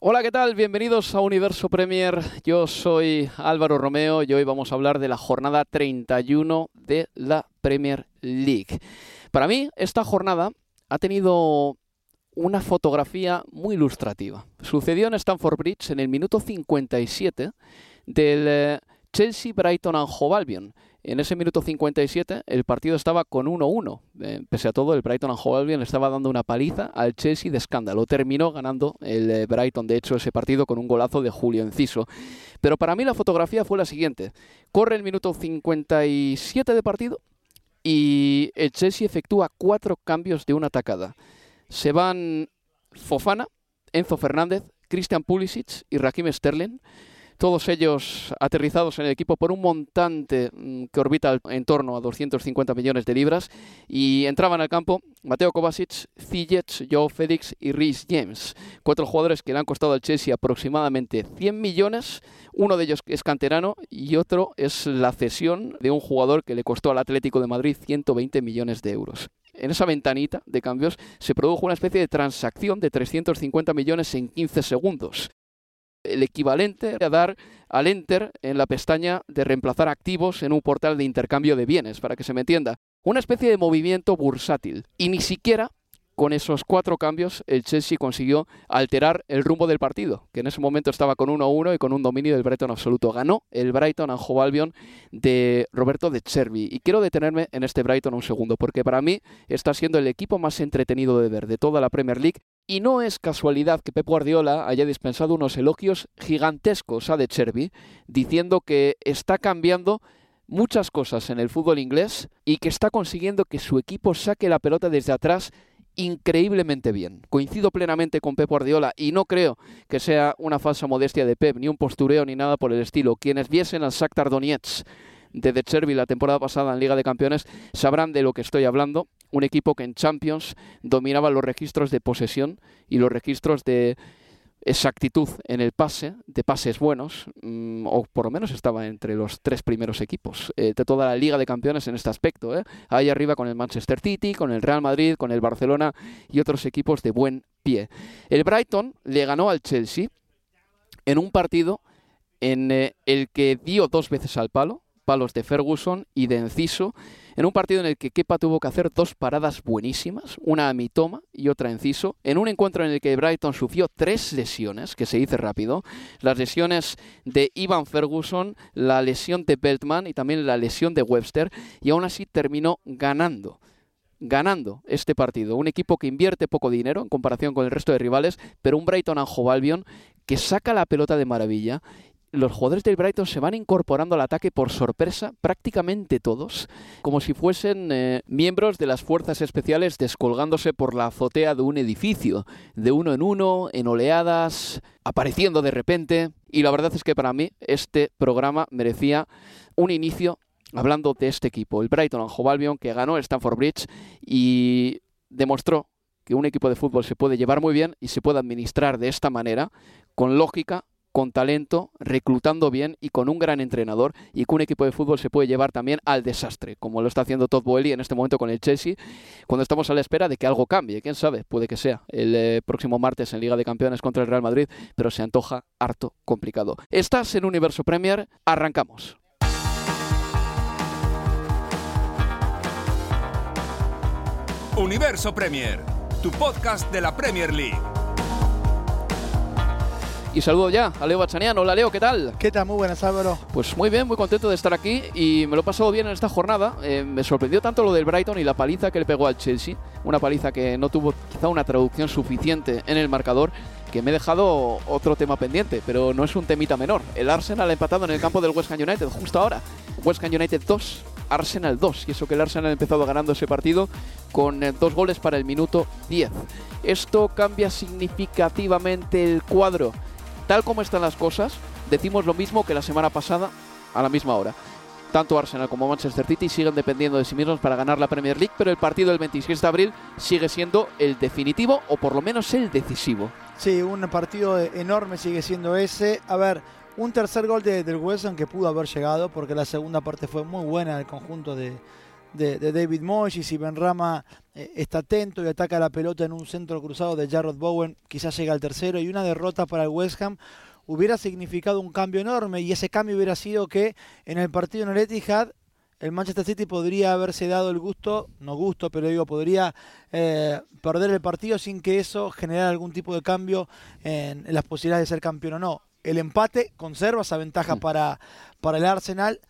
Hola, ¿qué tal? Bienvenidos a Universo Premier. Yo soy Álvaro Romeo y hoy vamos a hablar de la jornada 31 de la Premier League. Para mí, esta jornada ha tenido una fotografía muy ilustrativa. Sucedió en Stamford Bridge en el minuto 57 del eh, Chelsea Brighton and Hove Albion. En ese minuto 57 el partido estaba con 1-1. Eh, pese a todo, el Brighton and Hove Albion estaba dando una paliza al Chelsea de escándalo. Terminó ganando el eh, Brighton, de hecho, ese partido con un golazo de Julio Enciso. Pero para mí la fotografía fue la siguiente. Corre el minuto 57 de partido y el Chelsea efectúa cuatro cambios de una atacada se van Fofana, Enzo Fernández, Christian Pulisic y Rakim Sterling. Todos ellos aterrizados en el equipo por un montante mm, que orbita en torno a 250 millones de libras. Y entraban al campo Mateo Kovacic, Ziyech, Joe Félix y Rhys James. Cuatro jugadores que le han costado al Chelsea aproximadamente 100 millones. Uno de ellos es canterano y otro es la cesión de un jugador que le costó al Atlético de Madrid 120 millones de euros en esa ventanita de cambios se produjo una especie de transacción de 350 millones en 15 segundos. El equivalente a dar al enter en la pestaña de reemplazar activos en un portal de intercambio de bienes, para que se me entienda. Una especie de movimiento bursátil. Y ni siquiera con esos cuatro cambios, el Chelsea consiguió alterar el rumbo del partido, que en ese momento estaba con 1-1 y con un dominio del Brighton absoluto. Ganó el Brighton Hove Albion de Roberto de Chervi. Y quiero detenerme en este Brighton un segundo, porque para mí está siendo el equipo más entretenido de ver de toda la Premier League. Y no es casualidad que Pep Guardiola haya dispensado unos elogios gigantescos a De Chervi, diciendo que está cambiando muchas cosas en el fútbol inglés y que está consiguiendo que su equipo saque la pelota desde atrás increíblemente bien. Coincido plenamente con Pep Guardiola y no creo que sea una falsa modestia de Pep, ni un postureo ni nada por el estilo. Quienes viesen al Shakhtar Donetsk de De Chervi la temporada pasada en Liga de Campeones sabrán de lo que estoy hablando. Un equipo que en Champions dominaba los registros de posesión y los registros de exactitud en el pase, de pases buenos, mm, o por lo menos estaba entre los tres primeros equipos eh, de toda la Liga de Campeones en este aspecto. ¿eh? Ahí arriba con el Manchester City, con el Real Madrid, con el Barcelona y otros equipos de buen pie. El Brighton le ganó al Chelsea en un partido en eh, el que dio dos veces al palo, palos de Ferguson y de Enciso, en un partido en el que Kepa tuvo que hacer dos paradas buenísimas, una a Mitoma y otra a Enciso, en un encuentro en el que Brighton sufrió tres lesiones, que se dice rápido, las lesiones de Ivan Ferguson, la lesión de Beltman y también la lesión de Webster, y aún así terminó ganando ganando este partido. Un equipo que invierte poco dinero en comparación con el resto de rivales, pero un Brighton Anjo Albion que saca la pelota de maravilla los jugadores del Brighton se van incorporando al ataque por sorpresa, prácticamente todos, como si fuesen eh, miembros de las fuerzas especiales descolgándose por la azotea de un edificio, de uno en uno, en oleadas, apareciendo de repente. Y la verdad es que para mí este programa merecía un inicio hablando de este equipo, el Brighton Hove Albion, que ganó el Stamford Bridge y demostró que un equipo de fútbol se puede llevar muy bien y se puede administrar de esta manera, con lógica, con talento, reclutando bien y con un gran entrenador y que un equipo de fútbol se puede llevar también al desastre, como lo está haciendo Todd Boehly en este momento con el Chelsea, cuando estamos a la espera de que algo cambie. Quién sabe, puede que sea el eh, próximo martes en Liga de Campeones contra el Real Madrid, pero se antoja harto complicado. Estás en Universo Premier, arrancamos. Universo Premier, tu podcast de la Premier League. Y saludo ya a Leo Bachanian. Hola Leo, ¿qué tal? ¿Qué tal? Muy buenas, Álvaro. Pues muy bien, muy contento de estar aquí y me lo he pasado bien en esta jornada. Eh, me sorprendió tanto lo del Brighton y la paliza que le pegó al Chelsea. Una paliza que no tuvo quizá una traducción suficiente en el marcador que me he dejado otro tema pendiente, pero no es un temita menor. El Arsenal ha empatado en el campo del West Ham United justo ahora. West Ham United 2, Arsenal 2. Y eso que el Arsenal ha empezado ganando ese partido con eh, dos goles para el minuto 10. Esto cambia significativamente el cuadro. Tal como están las cosas, decimos lo mismo que la semana pasada a la misma hora. Tanto Arsenal como Manchester City siguen dependiendo de sí mismos para ganar la Premier League, pero el partido del 26 de abril sigue siendo el definitivo o por lo menos el decisivo. Sí, un partido enorme sigue siendo ese. A ver, un tercer gol de, del Ham que pudo haber llegado porque la segunda parte fue muy buena del conjunto de, David Moyes y Benrama eh, está atento y ataca la pelota en un centro cruzado de Jarrod Bowen, quizás llega al tercero y una derrota para el West Ham hubiera significado un cambio enorme y ese cambio hubiera sido que en el partido en el Etihad el Manchester City podría haberse dado el gusto, no gusto, pero digo, podría eh, perder el partido sin que eso generara algún tipo de cambio en, las posibilidades de ser campeón o no. El empate conserva esa ventaja mm. para, para el Arsenal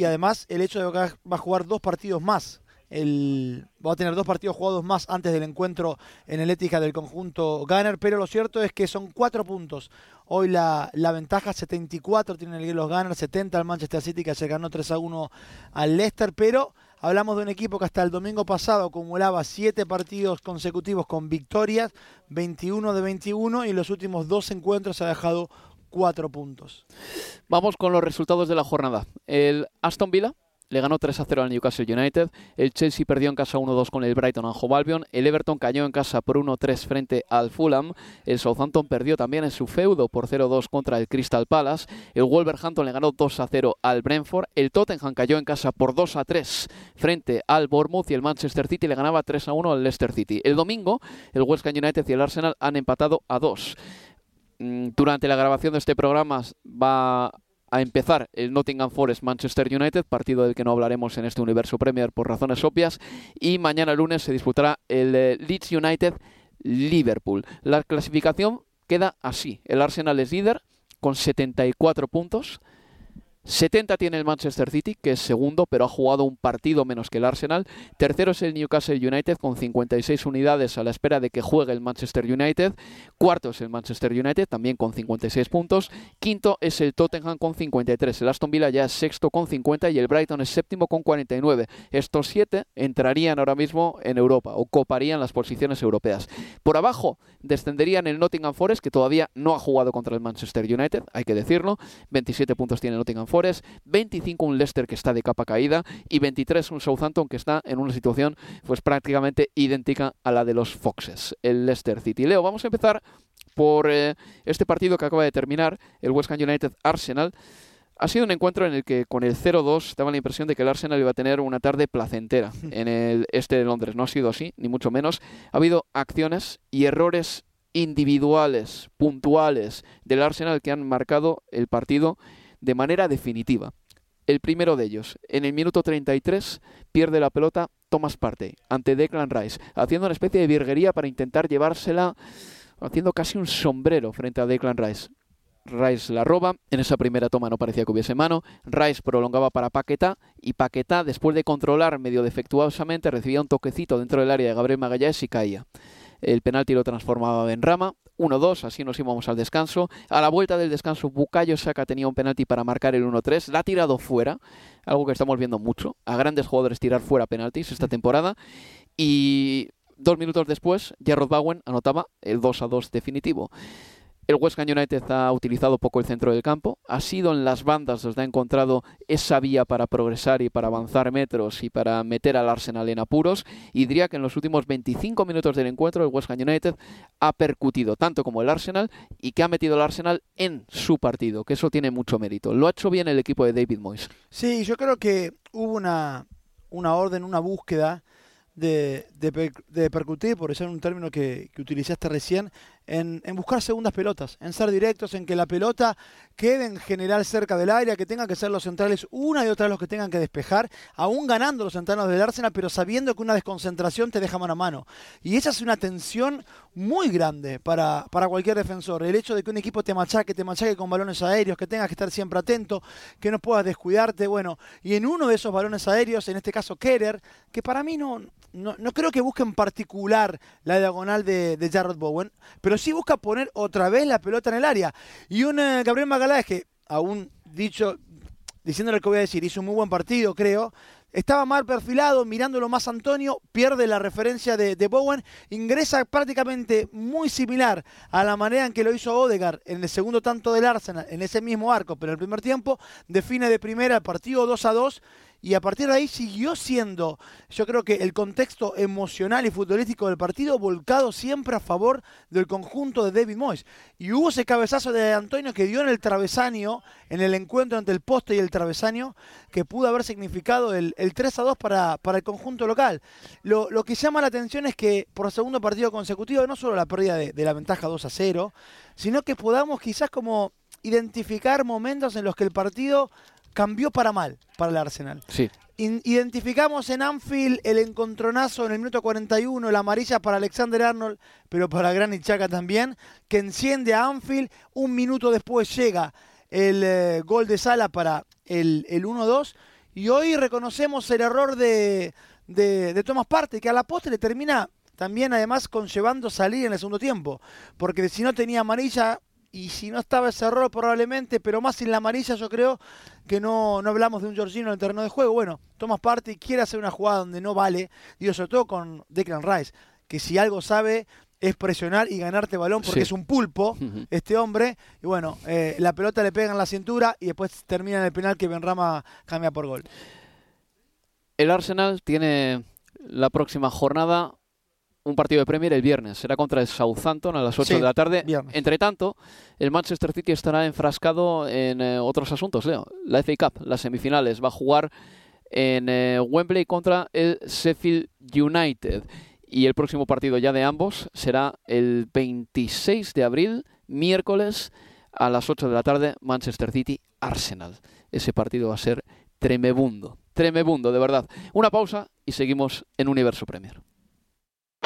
y además el hecho de que va a jugar dos partidos más. El, va a tener dos partidos jugados más antes del encuentro en el ética del conjunto Gunner, pero lo cierto es que son cuatro puntos. Hoy la, la ventaja 74 tienen los Gunners, 70 al Manchester City que se ganó 3 a 1 al Leicester, pero hablamos de un equipo que hasta el domingo pasado acumulaba siete partidos consecutivos con victorias, 21 de 21 y en los últimos dos encuentros ha dejado cuatro puntos. Vamos con los resultados de la jornada. El Aston Villa le ganó 3 a 0 al Newcastle United. El Chelsea perdió en casa 1-2 con el Brighton and Hove Albion. El Everton cayó en casa por 1-3 frente al Fulham. El Southampton perdió también en su feudo por 0-2 contra el Crystal Palace. El Wolverhampton le ganó 2 a 0 al Brentford. El Tottenham cayó en casa por 2 a 3 frente al Bournemouth y el Manchester City le ganaba 3 a 1 al Leicester City. El domingo, el West Ham United y el Arsenal han empatado a 2 mm, durante la grabación de este programa va a empezar el Nottingham Forest Manchester United, partido del que no hablaremos en este universo Premier por razones obvias, y mañana lunes se disputará el eh, Leeds United Liverpool. La clasificación queda así. El Arsenal es líder con 74 puntos. 70 tiene el Manchester City, que es segundo, pero ha jugado un partido menos que el Arsenal. Tercero es el Newcastle United, con 56 unidades a la espera de que juegue el Manchester United. Cuarto es el Manchester United, también con 56 puntos. Quinto es el Tottenham con 53. El Aston Villa ya es sexto con 50 y el Brighton es séptimo con 49. Estos siete entrarían ahora mismo en Europa o coparían las posiciones europeas. Por abajo descenderían el Nottingham Forest, que todavía no ha jugado contra el Manchester United, hay que decirlo. 27 puntos tiene Nottingham Forest, 25 un Leicester que está de capa caída y 23 un Southampton que está en una situación pues prácticamente idéntica a la de los Foxes, el Leicester City. Leo, vamos a empezar por eh, este partido que acaba de terminar, el West Ham United Arsenal. Ha sido un encuentro en el que con el 0-2 daba la impresión de que el Arsenal iba a tener una tarde placentera en el este de Londres. No ha sido así, ni mucho menos. Ha habido acciones y errores individuales, puntuales del Arsenal que han marcado el partido de manera definitiva. El primero de ellos, en el minuto 33, pierde la pelota Thomas Partey ante Declan Rice, haciendo una especie de virguería para intentar llevársela, haciendo casi un sombrero frente a Declan Rice. Rice la roba, en esa primera toma no parecía que hubiese mano, Rice prolongaba para Paquetá y Paquetá, después de controlar medio defectuosamente, recibía un toquecito dentro del área de Gabriel Magallanes y caía. El penalti lo transformaba en rama, 1-2, así nos íbamos al descanso. A la vuelta del descanso, Bucayo Saka tenía un penalti para marcar el 1-3, la ha tirado fuera, algo que estamos viendo mucho, a grandes jugadores tirar fuera penaltis esta temporada. Y dos minutos después, Jarrod Bowen anotaba el 2-2 definitivo. El West Ham United ha utilizado poco el centro del campo, ha sido en las bandas donde ha encontrado esa vía para progresar y para avanzar metros y para meter al Arsenal en apuros. Y diría que en los últimos 25 minutos del encuentro el West Ham United ha percutido tanto como el Arsenal y que ha metido al Arsenal en su partido, que eso tiene mucho mérito. Lo ha hecho bien el equipo de David Moyes. Sí, yo creo que hubo una, una orden, una búsqueda de, de, percutir, por ser un término que, utilizaste recién, en, en, buscar segundas pelotas, en ser directos, en que la pelota quede en general cerca del área, que tengan que ser los centrales una y otra los que tengan que despejar, aún ganando los centrales del Arsenal, pero sabiendo que una desconcentración te deja mano a mano. Y esa es una tensión muy grande para, para cualquier defensor. El hecho de que un equipo te machaque, te machaque con balones aéreos, que tengas que estar siempre atento, que no puedas descuidarte, bueno, y en uno de esos balones aéreos, en este caso Kerer, que para mí no, no, creo que busque en particular la diagonal de, de Jarrod Bowen, pero sí busca poner otra vez la pelota en el área. Y un eh, Gabriel Magaláes que, aún dicho, diciendo lo que voy a decir, hizo un muy buen partido, creo. Estaba mal perfilado, mirándolo más Antonio, pierde la referencia de, Bowen, ingresa prácticamente muy similar a la manera en que lo hizo Odegaard en el segundo tanto del Arsenal, en ese mismo arco, pero en el primer tiempo define de primera el partido 2 a 2 y a partir de ahí siguió siendo, yo creo que el contexto emocional y futbolístico del partido volcado siempre a favor del conjunto de David Moyes. Y hubo ese cabezazo de Antonio que dio en el travesaño, en el encuentro entre el poste y el travesaño, que pudo haber significado el, 3 a 2 para, para el conjunto local. Lo, que llama la atención es que por segundo partido consecutivo, no solo la pérdida de, de la ventaja 2 a 0, sino que podamos quizás como identificar momentos en los que el partido cambió para mal para el Arsenal. Sí. identificamos en Anfield el encontronazo en el minuto 41, la amarilla para Alexander Arnold, pero para Granit Xhaka también, que enciende a Anfield. Un minuto después llega el eh, gol de Sala para el, el 1-2. Y hoy reconocemos el error de, de, de Thomas Partey, que a la postre termina también además conllevando salir en el segundo tiempo. Porque si no tenía amarilla, y si no estaba ese error probablemente, pero más sin la amarilla yo creo que no, no hablamos de un Jorginho en el terreno de juego. Bueno, tomas parte y quiere hacer una jugada donde no vale, digo sobre todo con Declan Rice, que si algo sabe es presionar y ganarte balón porque es un pulpo este hombre. Y bueno, eh, la pelota le pega en la cintura y después termina en el penal que Benrama cambia por gol. El Arsenal tiene la próxima jornada un partido de Premier el viernes. Será contra el Southampton a las 8 de la tarde. Entre tanto, el Manchester City estará enfrascado en eh, otros asuntos, Leo. La FA Cup, las semifinales. Va a jugar en eh, Wembley contra el Sheffield United. Y el próximo partido ya de ambos será el 26 de abril, miércoles, a las 8 de la tarde, Manchester City-Arsenal. Ese partido va a ser tremebundo. Tremebundo, de verdad. Una pausa y seguimos en Universo Premier.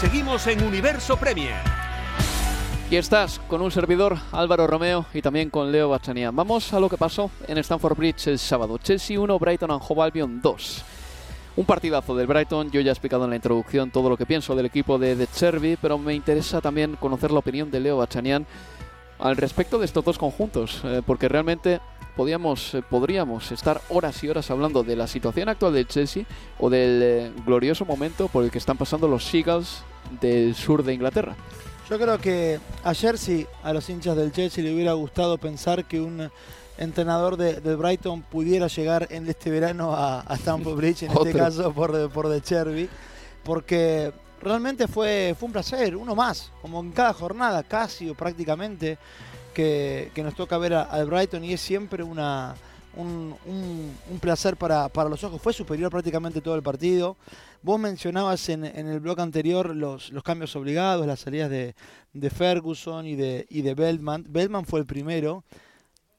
Seguimos en Universo Premier. Y estás con un servidor, Álvaro Romeo, y también con Leo Bachanía. Vamos a lo que pasó en Stamford Bridge el sábado. Chelsea 1, Brighton and Hove Albion 2. Un partidazo del Brighton, yo ya he explicado en la introducción todo lo que pienso del equipo de, de Cherby, pero me interesa también conocer la opinión de Leo Bachanian al respecto de estos dos conjuntos, eh, porque realmente podíamos, eh, podríamos estar horas y horas hablando de la situación actual del Chelsea o del eh, glorioso momento por el que están pasando los Seagulls del sur de Inglaterra. Yo creo que ayer sí a los hinchas del Chelsea le hubiera gustado pensar que un entrenador de, del Brighton pudiera llegar en este verano a, a Stamford Bridge, en este caso por, por De Cherby, porque realmente fue, fue un placer, uno más, como en cada jornada, casi o prácticamente, que, que nos toca ver al Brighton y es siempre una, un, un- un placer para, para los ojos. Fue superior prácticamente todo el partido. Vos mencionabas en, en el blog anterior los, los cambios obligados, las salidas de, de Ferguson y de, y de Beltman. Beltman fue el primero.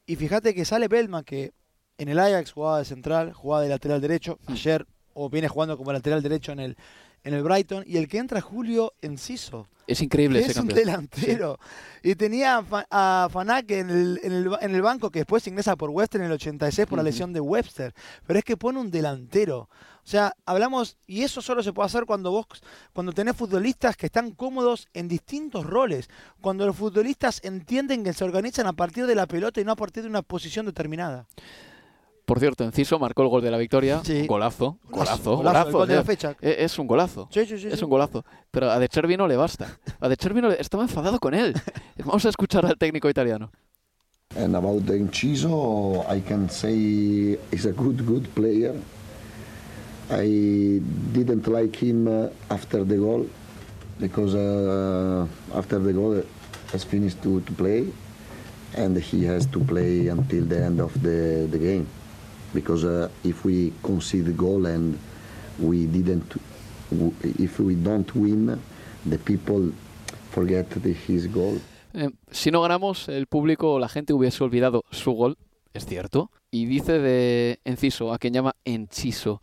Y fíjate que sale Beltman, que en el Ajax jugaba de central, jugaba de lateral derecho. Ayer, o viene jugando como lateral derecho en el, en el Brighton. Y el que entra Julio Enciso. Es increíble ese es un delantero. Y tenía a, Fa- a Fanak en el, en, el, en el banco que después ingresa por Webster en el 86 por la lesión de Webster. Pero es que pone un delantero. O sea, hablamos, y eso solo se puede hacer cuando vos, cuando tenés futbolistas que están cómodos en distintos roles. Cuando los futbolistas entienden que se organizan a partir de la pelota y no a partir de una posición determinada. Por cierto, Enciso marcó el gol de la victoria. Sí. Golazo, golazo, Golazo, golazo. el gol de la fecha. Eh, Es un golazo. Sí, sí, sí, Es sí. un golazo. Pero a De Chervi no le basta. A De Chervi no le... estaba enfadado con él. Vamos a escuchar al técnico italiano. And about the Inciso, I can say he's a good, good player. I didn't like him uh, after the goal because uh, after the goal has finished to, to play and he has to play until the end of the, the game because uh, if we concede goal and we didn't if we don't win the people forget his goal Eh, si no ganamos, el público o la gente hubiese olvidado su gol, es cierto. Y dice de Enciso, a quien llama Enchiso,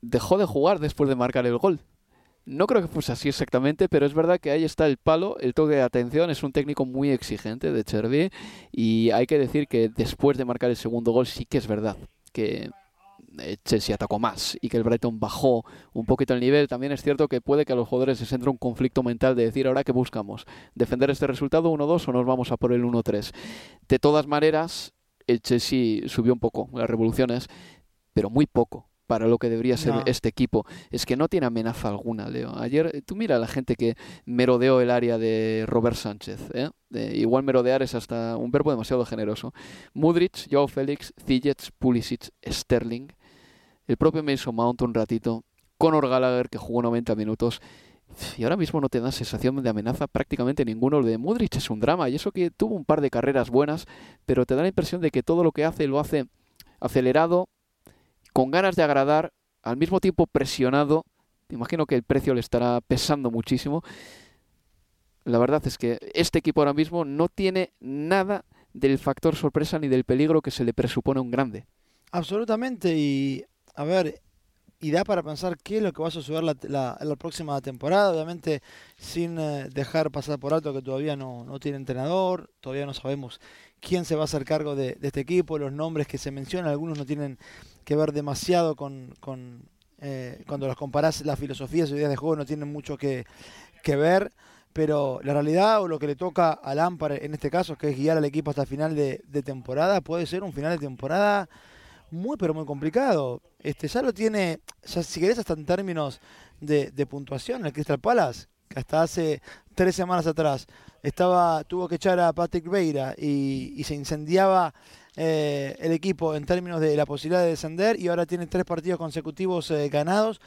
dejó de jugar después de marcar el gol. No creo que fuese así exactamente, pero es verdad que ahí está el palo, el toque de atención. Es un técnico muy exigente de Cherby y hay que decir que después de marcar el segundo gol sí que es verdad que eh, Chelsea atacó más y que el Brighton bajó un poquito el nivel. También es cierto que puede que a los jugadores les entre un conflicto mental de decir ahora que buscamos defender este resultado 1-2 o nos vamos a por el 1-3. De todas maneras, el Chelsea subió un poco las revoluciones, pero muy poco para lo que debería ser No. este equipo. Es que no tiene amenaza alguna, Leo. Ayer, eh, tú mira a la gente que merodeó el área de Robert Sánchez. ¿eh? Igual merodear es hasta un verbo demasiado generoso. Mudrich, Joao Félix, Ziyech, Pulisic, Sterling, el propio Mason Mount un ratito, Conor Gallagher que jugó 90 minutos. Y ahora mismo no te da sensación de amenaza prácticamente ninguno. Lo de Mudrich es un drama y eso que tuvo un par de carreras buenas, pero te da la impresión de que todo lo que hace lo hace acelerado, con ganas de agradar, al mismo tiempo presionado. Imagino que el precio le estará pesando muchísimo. La verdad es que este equipo ahora mismo no tiene nada del factor sorpresa ni del peligro que se le presupone a un grande. Absolutamente, y a ver, y da para pensar qué es lo que va a suceder la, la- la próxima temporada, obviamente sin eh, dejar pasar por alto que todavía no, no tiene entrenador, todavía no sabemos quién se va a hacer cargo de, este equipo, los nombres que se mencionan, algunos no tienen que ver demasiado con, eh, cuando los comparás, las filosofías y ideas de juego no tienen mucho que, ver, pero la realidad o lo que le toca al Lampard en este caso, que es guiar al equipo hasta el final de, temporada, puede ser un final de temporada muy pero muy complicado. Este ya lo tiene, ya si querés hasta en términos de, puntuación, el Crystal Palace, hasta hace tres semanas atrás estaba, tuvo que echar a Patrick Veira y, y se incendiaba eh, el equipo en términos de la posibilidad de descender y ahora tiene tres partidos consecutivos eh, ganados.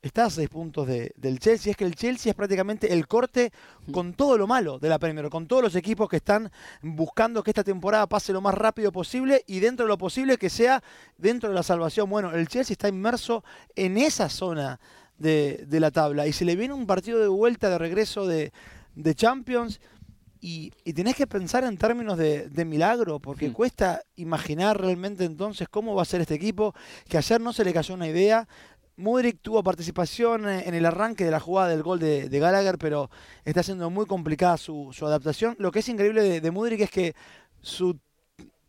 Está a seis puntos de- del Chelsea. Es que el Chelsea es prácticamente el corte con todo lo malo de la Premier, con todos los equipos que están buscando que esta temporada pase lo más rápido posible y dentro de lo posible que sea dentro de la salvación. Bueno, el Chelsea está inmerso en esa zona de, de la tabla y se le viene un partido de vuelta, de regreso de, de Champions y, y tenés que pensar en términos de, de milagro, porque cuesta imaginar realmente entonces cómo va a ser este equipo, que ayer no se le cayó una idea. Mudrik tuvo participación en el arranque de la jugada del gol de, de Gallagher, pero está siendo muy complicada su, su adaptación. Lo que es increíble de, de Mudrik es que su,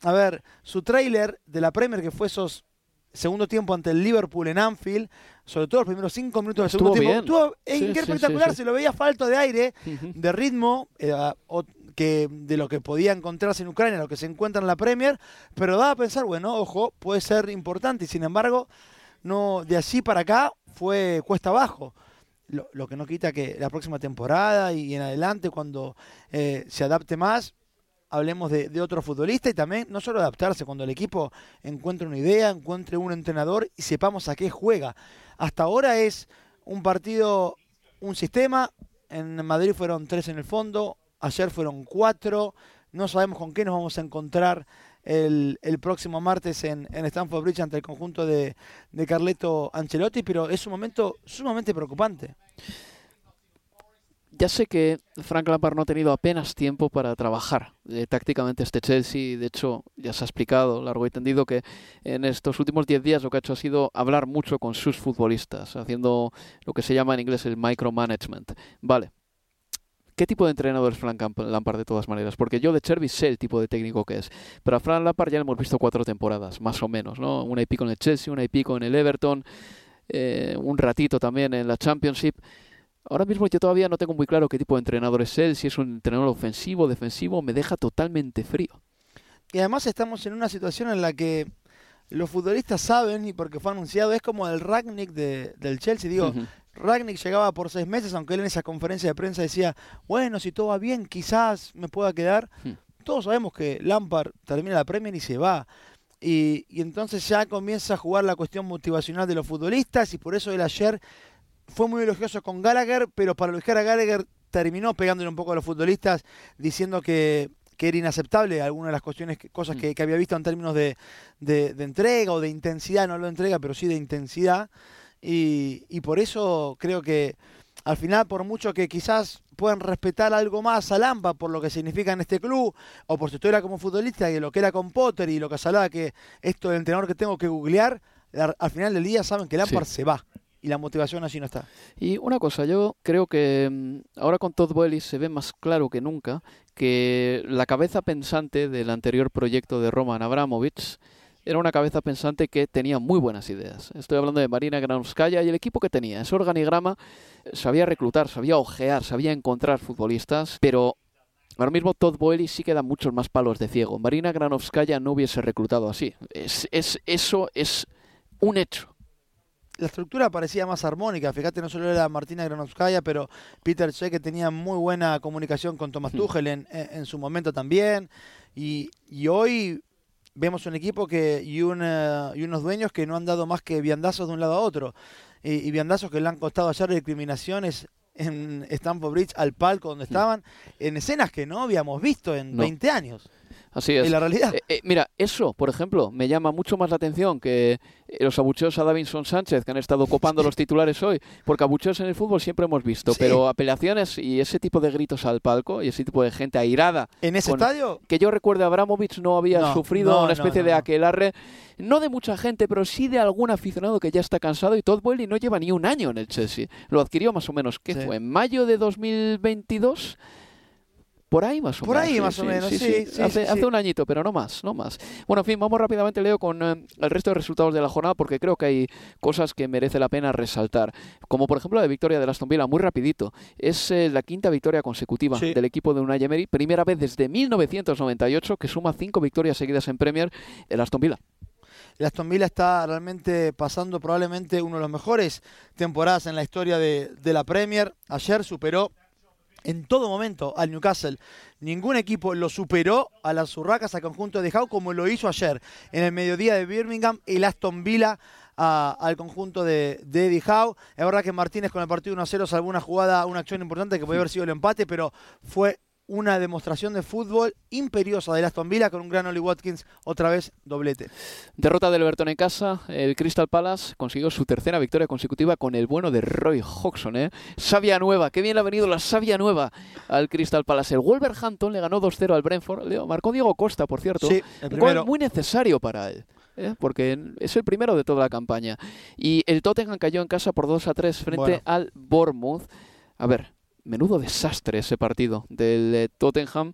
a ver, su tráiler de la Premier, que fue esos segundo tiempo ante el Liverpool en Anfield, sobre todo los primeros cinco minutos del segundo tiempo. Estuvo Sí, sí, espectacular, sí, se lo veía falto de aire, de ritmo, eh, o- que de lo que podía encontrarse en Ucrania, lo que se encuentra en la Premier, pero daba a pensar, bueno, ojo, puede ser importante, y sin embargo, no de allí para acá fue cuesta abajo. Lo, lo que no quita que la próxima temporada y en adelante, cuando eh, se adapte más, hablemos de, otro futbolista y también no solo adaptarse, cuando el equipo encuentre una idea, encuentre un entrenador y sepamos a qué juega. Hasta ahora es un partido, un sistema. En Madrid fueron tres en el fondo, ayer fueron cuatro. No sabemos con qué nos vamos a encontrar el, el próximo martes en, en Stamford Bridge ante el conjunto de, de Carleto Ancelotti, pero es un momento sumamente preocupante. Ya sé que Frank Lampard no ha tenido apenas tiempo para trabajar eh, tácticamente este Chelsea. De hecho, ya se ha explicado largo y tendido que en estos últimos 10 días lo que ha hecho ha sido hablar mucho con sus futbolistas, haciendo lo que se llama en inglés el micromanagement. Vale. ¿Qué tipo de entrenador es Frank Lamp- Lampard de todas maneras? Porque yo de Chervis sé el tipo de técnico que es. Pero a Frank Lampard ya le hemos visto cuatro temporadas, más o menos, ¿no? Una y pico en el Chelsea, una y pico en el Everton, eh, un ratito también en la Championship. Ahora mismo yo todavía no tengo muy claro qué tipo de entrenador es él, si es un entrenador ofensivo, defensivo, me deja totalmente frío. Y además estamos en una situación en la que los futbolistas saben, y porque fue anunciado, es como el Ragnick de- del Chelsea. Digo, Ujú. Ragnick llegaba por seis meses, aunque él en esa conferencia de prensa decía, bueno, si todo va bien, quizás me pueda quedar. Hmm. Todos sabemos que Lampard termina la Premier y se va. Y, y entonces ya comienza a jugar la cuestión motivacional de los futbolistas y por eso él ayer fue muy elogioso con Gallagher, pero para elogiar a Gallagher terminó pegándole un poco a los futbolistas diciendo que, que era inaceptable algunas de las cuestiones, cosas que, que había visto en términos de, de- de entrega o de intensidad, no hablo de entrega, pero sí de intensidad. Y, y por eso creo que al final, por mucho que quizás puedan respetar algo más a Lampa por lo que significa en este club, o por su historia como futbolista, que lo que era con Potter y lo que hablaba que esto del entrenador que tengo que googlear, al al final del día saben que Lampard Sí. se va. Y la motivación allí no está. Y una cosa, yo creo que mm, ahora con Todd Boehly se ve más claro que nunca que la cabeza pensante del anterior proyecto de Roman Abramovich era una cabeza pensante que tenía muy buenas ideas. Estoy hablando de Marina Granovskaya y el equipo que tenía. Ese organigrama eh, sabía reclutar, sabía ojear, sabía encontrar futbolistas, pero ahora mismo Todd Boehly sí que da muchos más palos de ciego. Marina Granovskaya no hubiese reclutado así. Es, eso es un hecho. La estructura parecía más armónica. Fíjate, no solo era Martina Granovskaya, pero Peter Che que tenía muy buena comunicación con Thomas Hmm. Tuchel en, su momento también. Y, y hoy vemos un equipo que y, una- y unos dueños que no han dado más que viandazos de un lado a otro. Y, y viandazos que le han costado ayer discriminaciones en Stamford Bridge al palco donde estaban, en escenas que no habíamos visto en Hmm. No. 20 años. Así es. En la realidad. Eh, eh, mira, eso, por ejemplo, me llama mucho más la atención que eh, los abucheos a Davinson Sánchez, que han estado copando los titulares hoy, porque abucheos en el fútbol siempre hemos visto, Sí. pero apelaciones y ese tipo de gritos al palco y ese tipo de gente airada. En ese con- estadio, Que yo recuerde, Abramovich no había No, sufrido no, una especie no, de aquelarre, no de mucha gente, pero sí de algún aficionado que ya está cansado y Todd Boehly no lleva ni un año en el Chelsea. Lo adquirió más o menos, ¿qué Sí. fue? ¿En mayo de 2022? Por ahí más o Por menos. ahí más o menos, sí, sí, hace, sí, hace sí. un añito, pero no más, no más. Bueno, en fin, vamos rápidamente, Leo, con eh, el resto de resultados de la jornada, porque creo que hay cosas que merece la pena resaltar. Como por ejemplo la victoria de Aston Villa, muy rapidito. Es eh, la quinta victoria consecutiva Sí. del equipo de Unai Emery, primera vez desde 1998 que suma cinco victorias seguidas en Premier el Aston Villa. El Aston Villa está realmente pasando probablemente uno de los mejores temporadas en la historia de, de la Premier. Ayer superó en todo momento al Newcastle. Ningún equipo lo superó a las urracas, al conjunto de Howe, como lo hizo ayer en el mediodía de Birmingham. El Aston Villa al conjunto de, de Eddie Howe. Es verdad que Martínez con el partido 1-0 salvó una jugada, una acción importante que podía haber sido el empate, pero fue una demostración de fútbol imperiosa del Aston Villa con un gran Oli Watkins, otra vez doblete. Derrota del Everton en casa, el Crystal Palace consiguió su tercera victoria consecutiva con el bueno de Roy Hodgson. ¿eh? Savia nueva, qué bien le ha venido la savia nueva al Crystal Palace. El Wolverhampton le ganó 2-0 al Brentford. Leo, marcó Diego Costa, por cierto. Sí, el Un primero. gol muy necesario para él. ¿eh? Porque es el primero de toda la campaña. Y el Tottenham cayó en casa por 2 a 3 frente Bueno. al Bournemouth. A ver, menudo desastre ese partido del eh, Tottenham.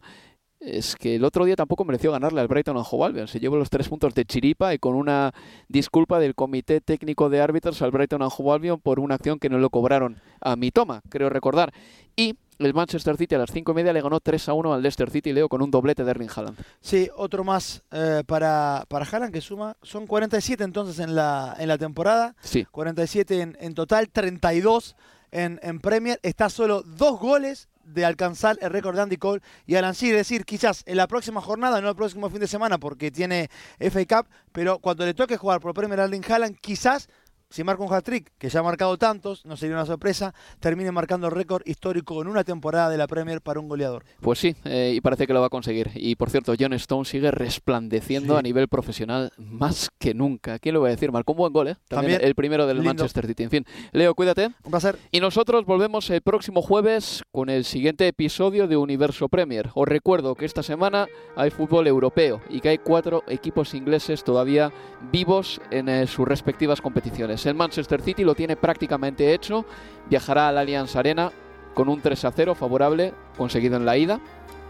es que el otro día tampoco mereció ganarle al Brighton and Hove Albion. Se llevó los tres puntos de chiripa y con una disculpa del Comité Técnico de Árbitros al Brighton and Hove Albion por una acción que no lo cobraron a mi toma, creo recordar. Y el Manchester City a las cinco y media le ganó 3 a 1 al Leicester City, Leo, con un doblete de Erling Haaland. Sí, otro más eh, para, para Haaland que suma, son 47 entonces en la, en la temporada, Sí, 47 en, en total, 32 en, Premier, está solo dos goles de alcanzar el récord de Andy Cole. Y Alan Shearer, es decir, quizás en la próxima jornada, no el próximo fin de semana porque tiene FA Cup, pero cuando le toque jugar por Premier a Haaland, quizás si marca un hat-trick, que ya ha marcado tantos, no sería una sorpresa, termine marcando el récord histórico en una temporada de la Premier para un goleador. pues sí, eh, y parece que lo va a conseguir. Y por cierto, John Stone sigue resplandeciendo Sí. a nivel profesional más que nunca. ¿Quién lo va a decir? Marcó un buen gol, ¿eh? También, También, el primero del lindo. Manchester City. En fin, Leo, cuídate. Un placer. Y nosotros volvemos el próximo jueves con el siguiente episodio de Universo Premier. Os recuerdo que esta semana hay fútbol europeo y que hay cuatro equipos ingleses todavía vivos en eh, sus respectivas competiciones. El Manchester City lo tiene prácticamente hecho, viajará al Allianz Arena con un 3 a 0 favorable conseguido en la ida.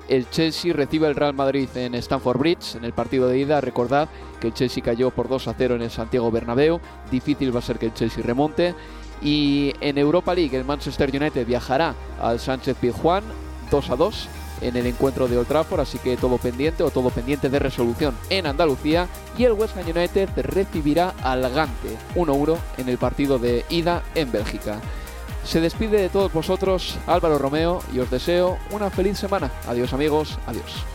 El Chelsea recibe el Real Madrid en Stamford Bridge en el partido de ida. Recordad que el Chelsea cayó por 2 a 0 en el Santiago Bernabéu. Difícil va a ser que el Chelsea remonte. Y en Europa League el Manchester United viajará al Sánchez Pizjuán 2 a 2 en el encuentro de Old Trafford, así que todo pendiente o todo pendiente de resolución en Andalucía. Y el West Ham United recibirá al Gante 1-1 en el partido de ida en Bélgica. Se despide de todos vosotros Álvaro Romeo y os deseo una feliz semana. Adiós amigos, adiós.